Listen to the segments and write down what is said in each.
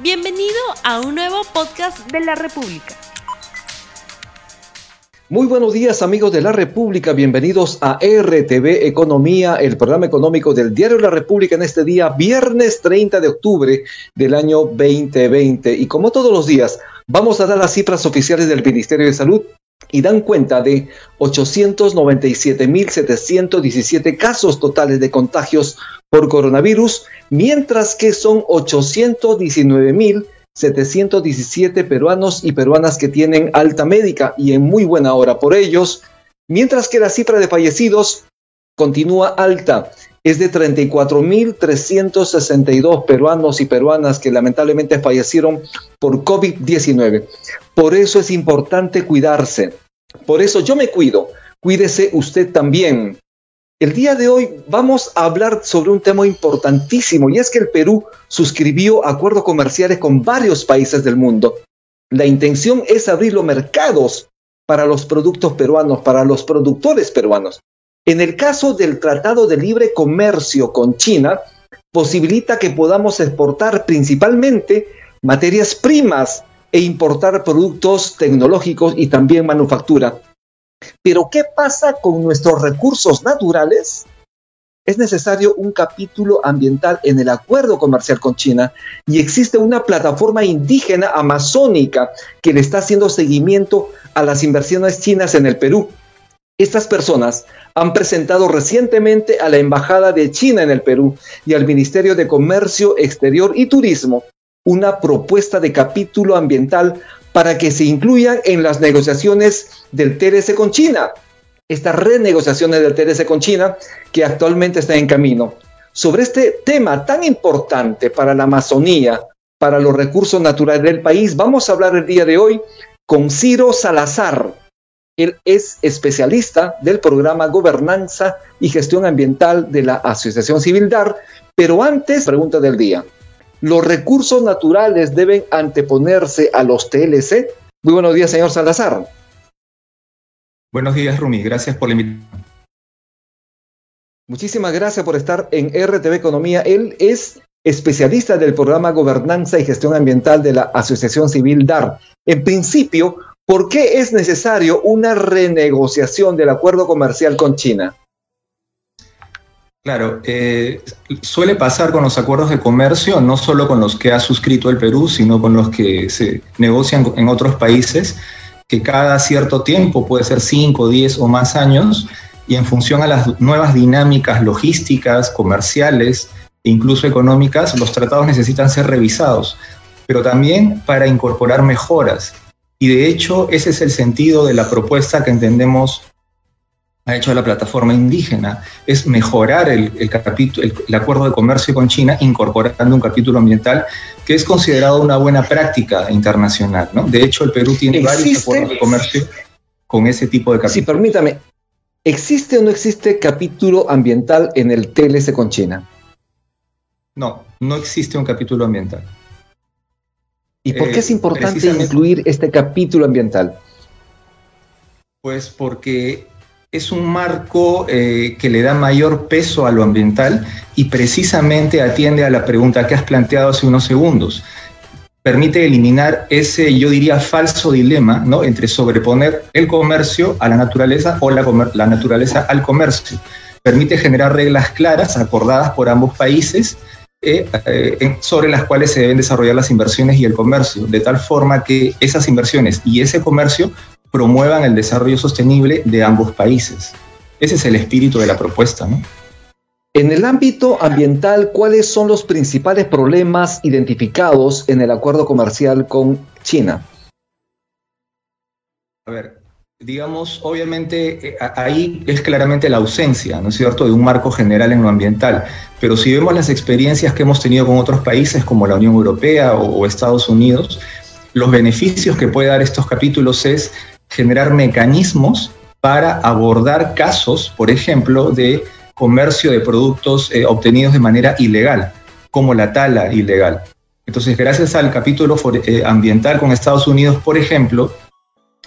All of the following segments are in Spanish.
Bienvenido a un nuevo podcast de la República. Muy buenos días amigos de la República, bienvenidos a RTV Economía, el programa económico del Diario La República en este día, viernes 30 de octubre del año 2020. Y como todos los días, vamos a dar las cifras oficiales del Ministerio de Salud y dan cuenta de 897.717 casos totales de contagios por coronavirus, mientras que son 819.717 peruanos y peruanas que tienen alta médica y en muy buena hora por ellos, mientras que la cifra de fallecidos continúa alta. Es de 34.362 peruanos y peruanas que lamentablemente fallecieron por COVID-19. Por eso es importante cuidarse. Por eso yo me cuido. Cuídese usted también. El día de hoy vamos a hablar sobre un tema importantísimo y es que el Perú suscribió acuerdos comerciales con varios países del mundo. La intención es abrir los mercados para los productos peruanos, para los productores peruanos. En el caso del Tratado de Libre Comercio con China, posibilita que podamos exportar principalmente materias primas e importar productos tecnológicos y también manufactura. Pero ¿qué pasa con nuestros recursos naturales? Es necesario un capítulo ambiental en el acuerdo comercial con China y existe una plataforma indígena amazónica que le está haciendo seguimiento a las inversiones chinas en el Perú. Estas personas han presentado recientemente a la Embajada de China en el Perú y al Ministerio de Comercio Exterior y Turismo una propuesta de capítulo ambiental para que se incluyan en las negociaciones del TRC con China. Estas renegociaciones del TRC con China que actualmente están en camino. Sobre este tema tan importante para la Amazonía, para los recursos naturales del país, vamos a hablar el día de hoy con Ciro Salazar. Él es especialista del programa Gobernanza y Gestión Ambiental de la Asociación Civil DAR, pero antes, pregunta del día. ¿Los recursos naturales deben anteponerse a los TLC? Muy buenos días, señor Salazar. Buenos días, Rumi. Gracias por la invitación. Muchísimas gracias por estar en RTV Economía. Él es especialista del programa Gobernanza y Gestión Ambiental de la Asociación Civil DAR. En principio, ¿por qué es necesario una renegociación del acuerdo comercial con China? Claro, eh, suele pasar con los acuerdos de comercio, no solo con los que ha suscrito el Perú, sino con los que se negocian en otros países, que cada cierto tiempo, puede ser 5, 10 o más años, y en función a las nuevas dinámicas logísticas, comerciales e incluso económicas, los tratados necesitan ser revisados, pero también para incorporar mejoras. Y de hecho, ese es el sentido de la propuesta que entendemos ha hecho la plataforma indígena es mejorar el, capítulo, el, acuerdo de comercio con China incorporando un capítulo ambiental que es considerado una buena práctica internacional. ¿no? De hecho, el Perú tiene varios acuerdos de comercio con ese tipo de capítulos. Sí, permítame. ¿Existe o no existe capítulo ambiental en el TLC con China? No, no existe un capítulo ambiental. ¿Y por qué es eh, importante incluir este capítulo ambiental? Pues porque es un marco eh, que le da mayor peso a lo ambiental y precisamente atiende a la pregunta que has planteado hace unos segundos. Permite eliminar ese, yo diría, falso dilema ¿no? entre sobreponer el comercio a la naturaleza o la, naturaleza al comercio. Permite generar reglas claras, acordadas por ambos países, eh, eh, sobre las cuales se deben desarrollar las inversiones y el comercio, de tal forma que esas inversiones y ese comercio promuevan el desarrollo sostenible de ambos países. Ese es el espíritu de la propuesta, ¿no? En el ámbito ambiental, ¿cuáles son los principales problemas identificados en el acuerdo comercial con China? A ver, digamos, obviamente eh, ahí es claramente la ausencia, ¿no es cierto?, de un marco general en lo ambiental. Pero si vemos las experiencias que hemos tenido con otros países como la Unión Europea o, o Estados Unidos, los beneficios que puede dar estos capítulos es generar mecanismos para abordar casos, por ejemplo, de comercio de productos eh, obtenidos de manera ilegal, como la tala ilegal. Entonces, gracias al capítulo eh, ambiental con Estados Unidos, por ejemplo,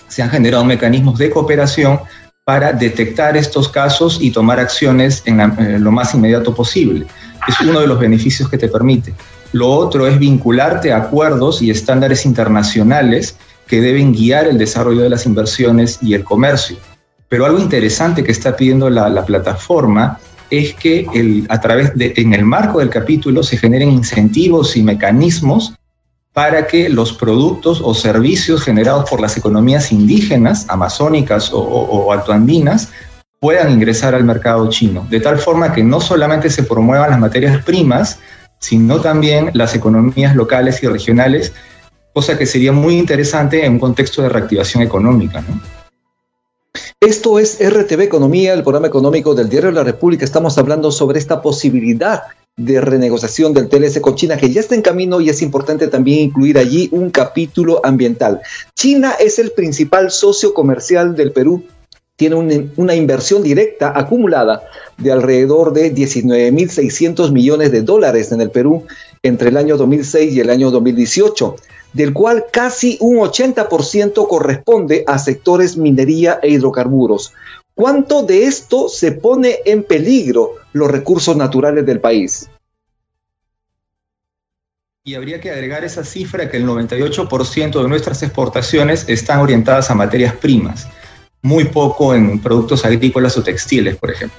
se han generado mecanismos de cooperación para detectar estos casos y tomar acciones en, lo más inmediato posible. Es uno de los beneficios que te permite. Lo otro es vincularte a acuerdos y estándares internacionales que deben guiar el desarrollo de las inversiones y el comercio. Pero algo interesante que está pidiendo la, plataforma es que a través de, en el marco del capítulo se generen incentivos y mecanismos para que los productos o servicios generados por las economías indígenas, amazónicas o, altoandinas, puedan ingresar al mercado chino, de tal forma que no solamente se promuevan las materias primas, sino también las economías locales y regionales, cosa que sería muy interesante en un contexto de reactivación económica. Esto es RTV Economía, el programa económico del Diario de la República. Estamos hablando sobre esta posibilidad de renegociación del TLS con China, que ya está en camino y es importante también incluir allí un capítulo ambiental. China es el principal socio comercial del Perú, tiene una inversión directa acumulada de alrededor de 19.600 millones de dólares en el Perú entre el año 2006 y el año 2018, del cual casi un 80% corresponde a sectores minería e hidrocarburos. ¿Cuánto de esto se pone en peligro los recursos naturales del país? Y habría que agregar esa cifra que el 98% de nuestras exportaciones están orientadas a materias primas, muy poco en productos agrícolas o textiles, por ejemplo.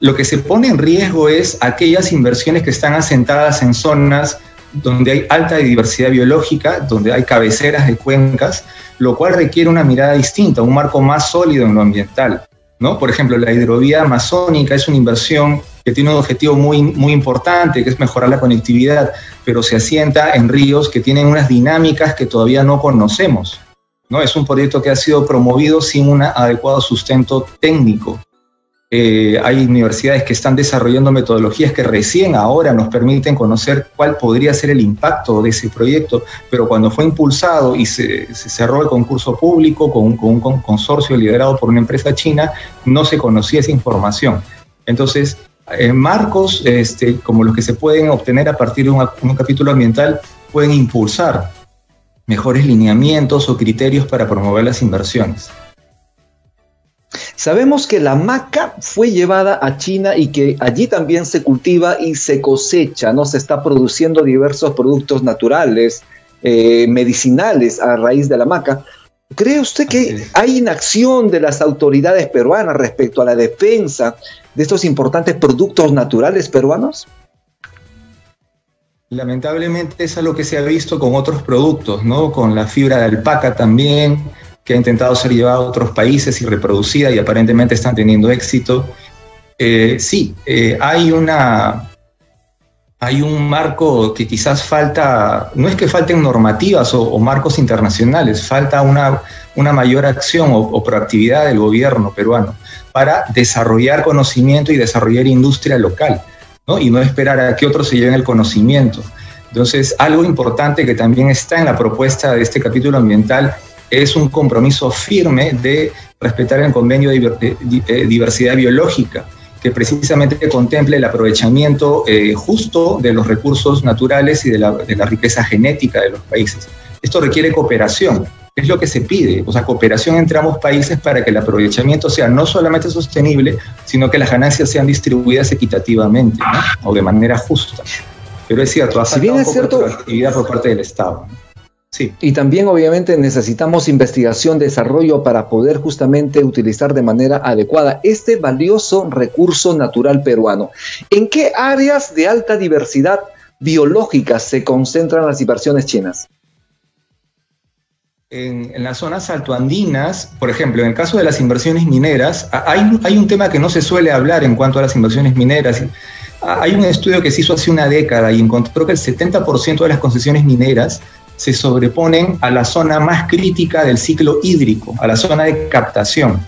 Lo que se pone en riesgo es aquellas inversiones que están asentadas en zonas donde hay alta diversidad biológica, donde hay cabeceras de cuencas, lo cual requiere una mirada distinta, un marco más sólido en lo ambiental. ¿no? Por ejemplo, la hidrovía amazónica es una inversión que tiene un objetivo muy, muy importante, que es mejorar la conectividad, pero se asienta en ríos que tienen unas dinámicas que todavía no conocemos. ¿no? Es un proyecto que ha sido promovido sin un adecuado sustento técnico. Eh, hay universidades que están desarrollando metodologías que recién ahora nos permiten conocer cuál podría ser el impacto de ese proyecto, pero cuando fue impulsado y se, cerró el concurso público con, un consorcio liderado por una empresa china, no se conocía esa información. Entonces, eh, marcos este, como los que se pueden obtener a partir de un capítulo ambiental pueden impulsar mejores lineamientos o criterios para promover las inversiones. Sabemos que la maca fue llevada a China y que allí también se cultiva y se cosecha, ¿no? Se está produciendo diversos productos naturales, eh, medicinales a raíz de la maca. ¿Cree usted que hay inacción de las autoridades peruanas respecto a la defensa de estos importantes productos naturales peruanos? Lamentablemente es algo que se ha visto con otros productos, ¿no? Con la fibra de alpaca también, que ha intentado ser llevada a otros países y reproducida y aparentemente están teniendo éxito. Eh, sí, eh, hay una hay un marco que quizás falta, no es que falten normativas o, marcos internacionales, falta una, una mayor acción o, proactividad del gobierno peruano para desarrollar conocimiento y desarrollar industria local, ¿no? y no esperar a que otros se lleven el conocimiento. Entonces, algo importante que también está en la propuesta de este capítulo ambiental es un compromiso firme de respetar el convenio de diversidad biológica, que precisamente contemple el aprovechamiento eh, justo de los recursos naturales y de la, de la riqueza genética de los países. Esto requiere cooperación, es lo que se pide, o sea, cooperación entre ambos países para que el aprovechamiento sea no solamente sostenible, sino que las ganancias sean distribuidas equitativamente ¿no? o de manera justa. Pero es cierto, ha si bien es cierto, actividad por parte del Estado. ¿no? Y también obviamente necesitamos investigación, desarrollo para poder justamente utilizar de manera adecuada este valioso recurso natural peruano. ¿En qué áreas de alta diversidad biológica se concentran las inversiones chinas? En, las zonas altoandinas, por ejemplo, en el caso de las inversiones mineras, hay, hay un tema que no se suele hablar en cuanto a las inversiones mineras. Hay un estudio que se hizo hace una década y encontró que el 70% de las concesiones mineras se sobreponen a la zona más crítica del ciclo hídrico, a la zona de captación.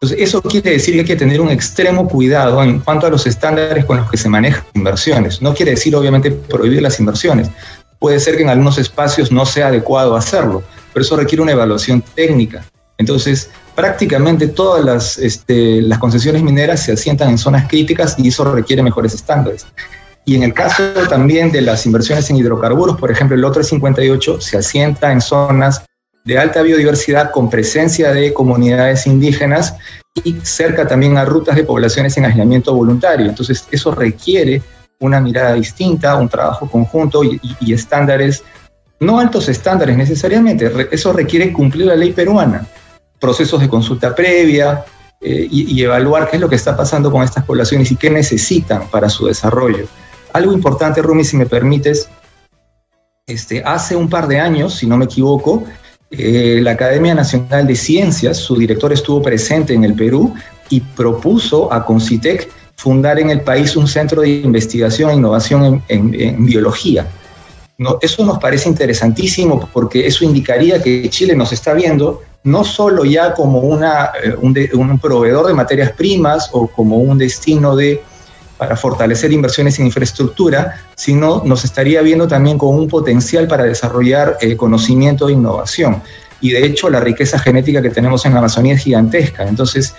Entonces, eso quiere decir que hay que tener un extremo cuidado en cuanto a los estándares con los que se manejan inversiones. No quiere decir, obviamente, prohibir las inversiones. Puede ser que en algunos espacios no sea adecuado hacerlo, pero eso requiere una evaluación técnica. Entonces, prácticamente todas las, este, las concesiones mineras se asientan en zonas críticas y eso requiere mejores estándares. Y en el caso también de las inversiones en hidrocarburos, por ejemplo, el otro 58 se asienta en zonas de alta biodiversidad con presencia de comunidades indígenas y cerca también a rutas de poblaciones en aislamiento voluntario. Entonces, eso requiere una mirada distinta, un trabajo conjunto y, estándares, no altos estándares necesariamente, eso requiere cumplir la ley peruana, procesos de consulta previa eh, y, evaluar qué es lo que está pasando con estas poblaciones y qué necesitan para su desarrollo. Algo importante, Rumi, si me permites, este, hace un par de años, si no me equivoco, eh, la Academia Nacional de Ciencias, su director estuvo presente en el Perú y propuso a Concitec fundar en el país un centro de investigación e innovación en, biología. No, eso nos parece interesantísimo porque eso indicaría que Chile nos está viendo no solo ya como una, eh, un, proveedor de materias primas o como un destino de, para fortalecer inversiones en infraestructura, sino nos estaría viendo también con un potencial para desarrollar eh, conocimiento e innovación. Y de hecho la riqueza genética que tenemos en Amazonía es gigantesca. Entonces,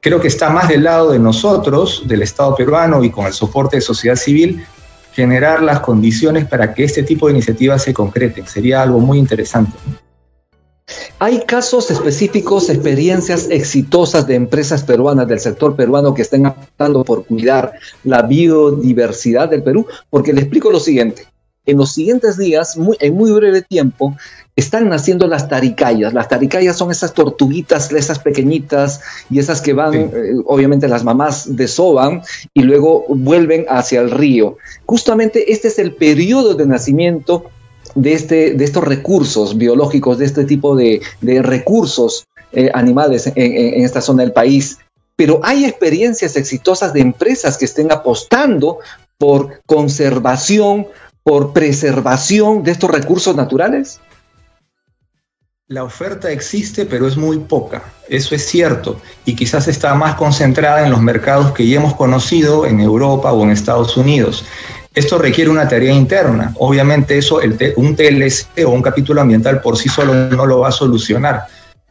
creo que está más del lado de nosotros, del Estado peruano y con el soporte de sociedad civil, generar las condiciones para que este tipo de iniciativas se concreten. Sería algo muy interesante. ¿Hay casos específicos, experiencias exitosas de empresas peruanas del sector peruano que estén optando por cuidar la biodiversidad del Perú? Porque le explico lo siguiente. En los siguientes días, en muy breve tiempo, están naciendo las taricayas. Las taricayas son esas tortuguitas, esas pequeñitas y esas que van, eh, obviamente las mamás desoban y luego vuelven hacia el río. Justamente este es el periodo de nacimiento de, este, de estos recursos biológicos, de este tipo de, recursos eh, animales en, esta zona del país. Pero hay experiencias exitosas de empresas que estén apostando por conservación, por preservación de estos recursos naturales. La oferta existe, pero es muy poca. Eso es cierto. Y quizás está más concentrada en los mercados que ya hemos conocido en Europa o en Estados Unidos. Esto requiere una tarea interna. Obviamente eso, un TLC o un capítulo ambiental por sí solo no lo va a solucionar.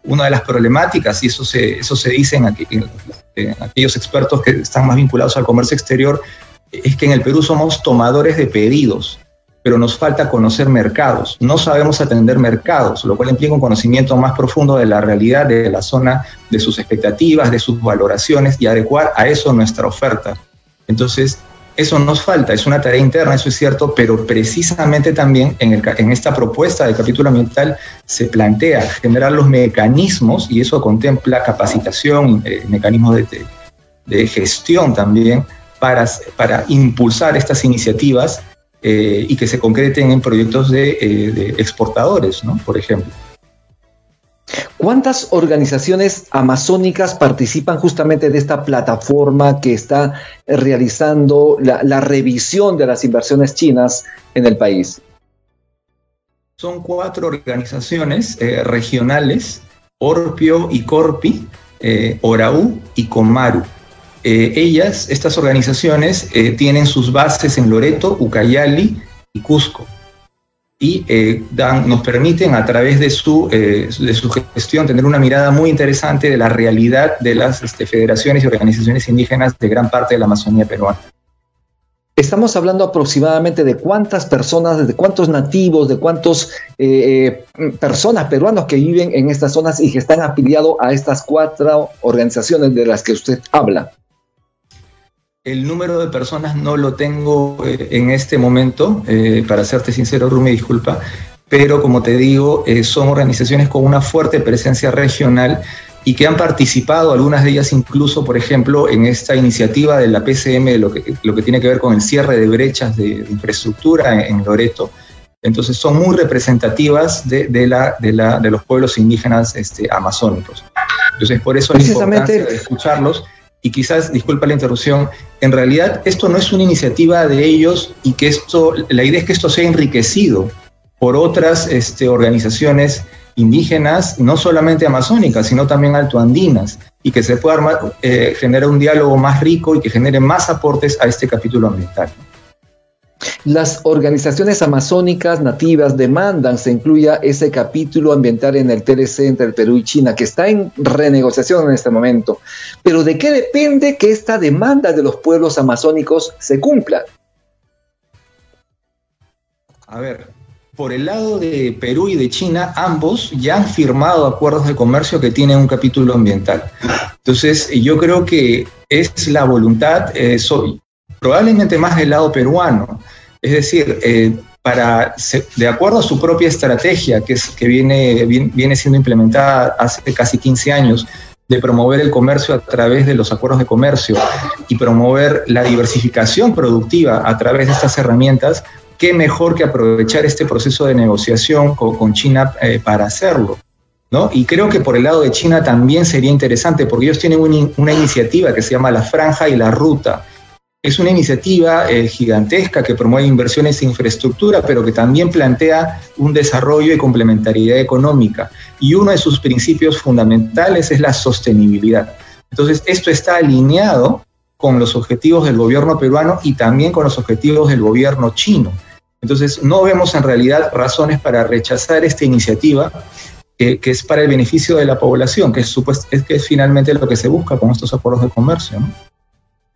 Una de las problemáticas, y eso se, eso dice en aquellos expertos que están más vinculados al comercio exterior, es que en el Perú somos tomadores de pedidos pero nos falta conocer mercados. No sabemos atender mercados, lo cual implica un conocimiento más profundo de la realidad de la zona, de sus expectativas, de sus valoraciones y adecuar a eso nuestra oferta. Entonces, eso nos falta, es una tarea interna, eso es cierto, pero precisamente también en, en esta propuesta del capítulo ambiental se plantea generar los mecanismos, y eso contempla capacitación, eh, mecanismos de, de, gestión también, para, impulsar estas iniciativas eh, y que se concreten en proyectos de, eh, exportadores, ¿no? Por ejemplo. ¿Cuántas organizaciones amazónicas participan justamente de esta plataforma que está realizando la, revisión de las inversiones chinas en el país? Son cuatro organizaciones eh, regionales, Orpio y Corpi, Oraú y Comaru. Eh, ellas, estas organizaciones, eh, tienen sus bases en Loreto, Ucayali y Cusco. Y eh, dan, nos permiten a través de su, de su gestión tener una mirada muy interesante de la realidad de las este, federaciones y organizaciones indígenas de gran parte de la Amazonía peruana. Estamos hablando aproximadamente de cuántas personas, de cuántos nativos, de cuántas personas peruanos que viven en estas zonas y que están afiliados a estas cuatro organizaciones de las que usted habla. El número de personas no lo tengo eh, en este momento, eh, para serte sincero, Rumi, disculpa, pero como te digo, eh, son organizaciones con una fuerte presencia regional y que han participado, algunas de ellas incluso, por ejemplo, en esta iniciativa de la PCM, lo que, lo que tiene que ver con el cierre de brechas de, infraestructura en, Loreto. Entonces son muy representativas de, la, de, la, de los pueblos indígenas este, amazónicos. Entonces por eso la importancia de escucharlos y quizás, disculpa la interrupción, en realidad esto no es una iniciativa de ellos y que esto, la idea es que esto sea enriquecido por otras este, organizaciones indígenas, no solamente amazónicas, sino también altoandinas, y que se pueda eh, generar un diálogo más rico y que genere más aportes a este capítulo ambiental. Las organizaciones amazónicas nativas demandan se incluya ese capítulo ambiental en el TLC entre el Perú y China, que está en renegociación en este momento. Pero ¿de qué depende que esta demanda de los pueblos amazónicos se cumpla? A ver, por el lado de Perú y de China, ambos ya han firmado acuerdos de comercio que tienen un capítulo ambiental. Entonces, yo creo que es la voluntad, eh, probablemente más del lado peruano. Es decir, eh, para, de acuerdo a su propia estrategia, que, es, que viene, viene siendo implementada hace casi 15 años, de promover el comercio a través de los acuerdos de comercio y promover la diversificación productiva a través de estas herramientas, qué mejor que aprovechar este proceso de negociación con, China eh, para hacerlo. ¿no? Y creo que por el lado de China también sería interesante, porque ellos tienen una iniciativa que se llama la Franja y la Ruta, es una iniciativa eh, gigantesca que promueve inversiones en infraestructura, pero que también plantea un desarrollo y complementariedad económica. Y uno de sus principios fundamentales es la sostenibilidad. Entonces, esto está alineado con los objetivos del gobierno peruano y también con los objetivos del gobierno chino. Entonces, no vemos en realidad razones para rechazar esta iniciativa, que es para el beneficio de la población, que es, es, que es finalmente lo que se busca con estos acuerdos de comercio. ¿no?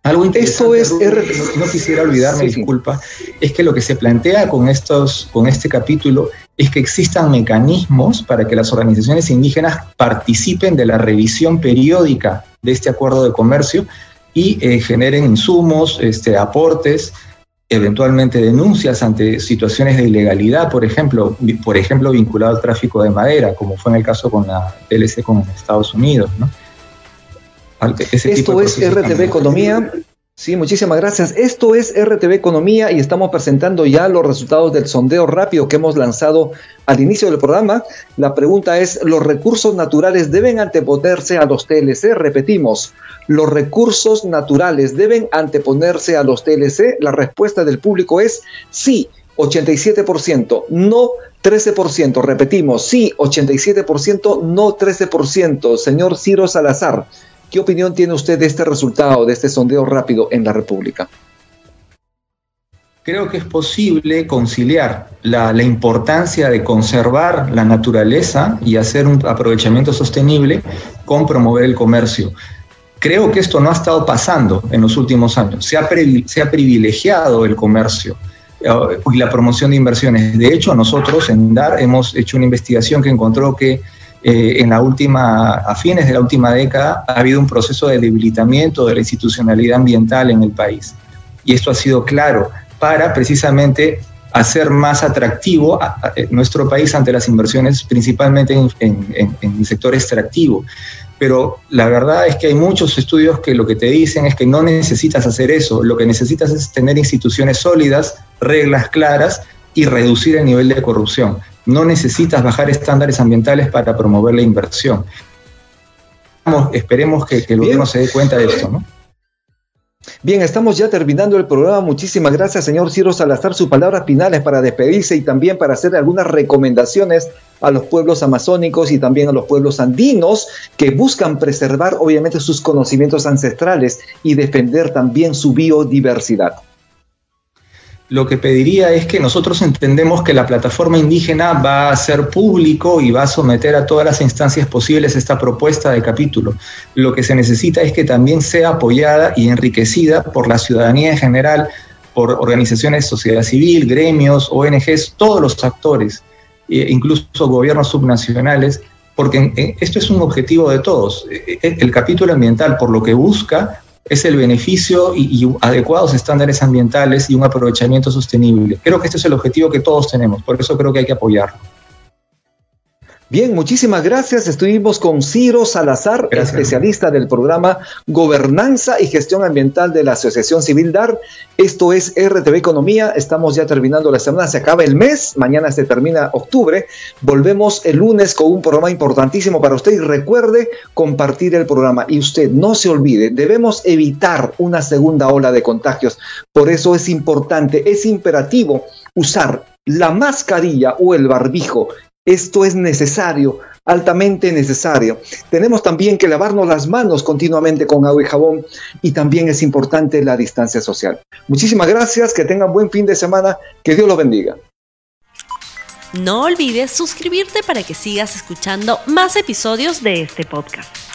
Algo Eso es, no, quisiera olvidarme, disculpa, es que lo que se plantea con, estos, con este capítulo es que existan mecanismos para que las organizaciones indígenas participen de la revisión periódica de este acuerdo de comercio y eh, generen insumos, este, aportes, eventualmente denuncias ante situaciones de ilegalidad, por ejemplo, por ejemplo vinculado al tráfico de madera, como fue en el caso con la TLC con Estados Unidos, ¿no? Esto es RTV Economía. Sí, muchísimas gracias. Esto es RTV Economía y estamos presentando ya los resultados del sondeo rápido que hemos lanzado al inicio del programa. La pregunta es, ¿los recursos naturales deben anteponerse a los TLC? Repetimos, ¿los recursos naturales deben anteponerse a los TLC? La respuesta del público es sí, 87%, no 13%. Repetimos, sí, 87%, no 13%. Señor Ciro Salazar. ¿Qué opinión tiene usted de este resultado, de este sondeo rápido en la República? Creo que es posible conciliar la, importancia de conservar la naturaleza y hacer un aprovechamiento sostenible con promover el comercio. Creo que esto no ha estado pasando en los últimos años. Se ha, privilegiado el comercio eh, y la promoción de inversiones. De hecho, nosotros en DAR hemos hecho una investigación que encontró que eh, en la última, a fines de la última década ha habido un proceso de debilitamiento de la institucionalidad ambiental en el país. Y esto ha sido claro para precisamente hacer más atractivo nuestro país ante las inversiones, principalmente en, el sector extractivo. Pero la verdad es que hay muchos estudios que lo que te dicen es que no necesitas hacer eso, lo que necesitas es tener instituciones sólidas, reglas claras y reducir el nivel de corrupción. No necesitas bajar estándares ambientales para promover la inversión. esperemos que, el gobierno se dé cuenta de esto, ¿no? Bien, estamos ya terminando el programa. Muchísimas gracias, señor Ciro Salazar. Sus palabras finales para despedirse y también para hacer algunas recomendaciones a los pueblos amazónicos y también a los pueblos andinos que buscan preservar, obviamente, sus conocimientos ancestrales y defender también su biodiversidad lo que pediría es que nosotros entendemos que la plataforma indígena va a ser público y va a someter a todas las instancias posibles esta propuesta de capítulo. Lo que se necesita es que también sea apoyada y enriquecida por la ciudadanía en general, por organizaciones de sociedad civil, gremios, ONGs, todos los actores, e incluso gobiernos subnacionales, porque eh, esto es un objetivo de todos. E, e, el capítulo ambiental, por lo que busca, es el beneficio y, adecuados estándares ambientales y un aprovechamiento sostenible. Creo que este es el objetivo que todos tenemos, por eso creo que hay que apoyarlo. Bien, muchísimas gracias. Estuvimos con Ciro Salazar, especialista del programa Gobernanza y Gestión Ambiental de la Asociación Civil DAR. Esto es RTV Economía. Estamos ya terminando la semana, se acaba el mes, mañana se termina octubre. Volvemos el lunes con un programa importantísimo para usted y recuerde compartir el programa. Y usted no se olvide, debemos evitar una segunda ola de contagios. Por eso es importante, es imperativo usar la mascarilla o el barbijo esto es necesario, altamente necesario. Tenemos también que lavarnos las manos continuamente con agua y jabón y también es importante la distancia social. Muchísimas gracias, que tengan buen fin de semana, que Dios los bendiga. No olvides suscribirte para que sigas escuchando más episodios de este podcast.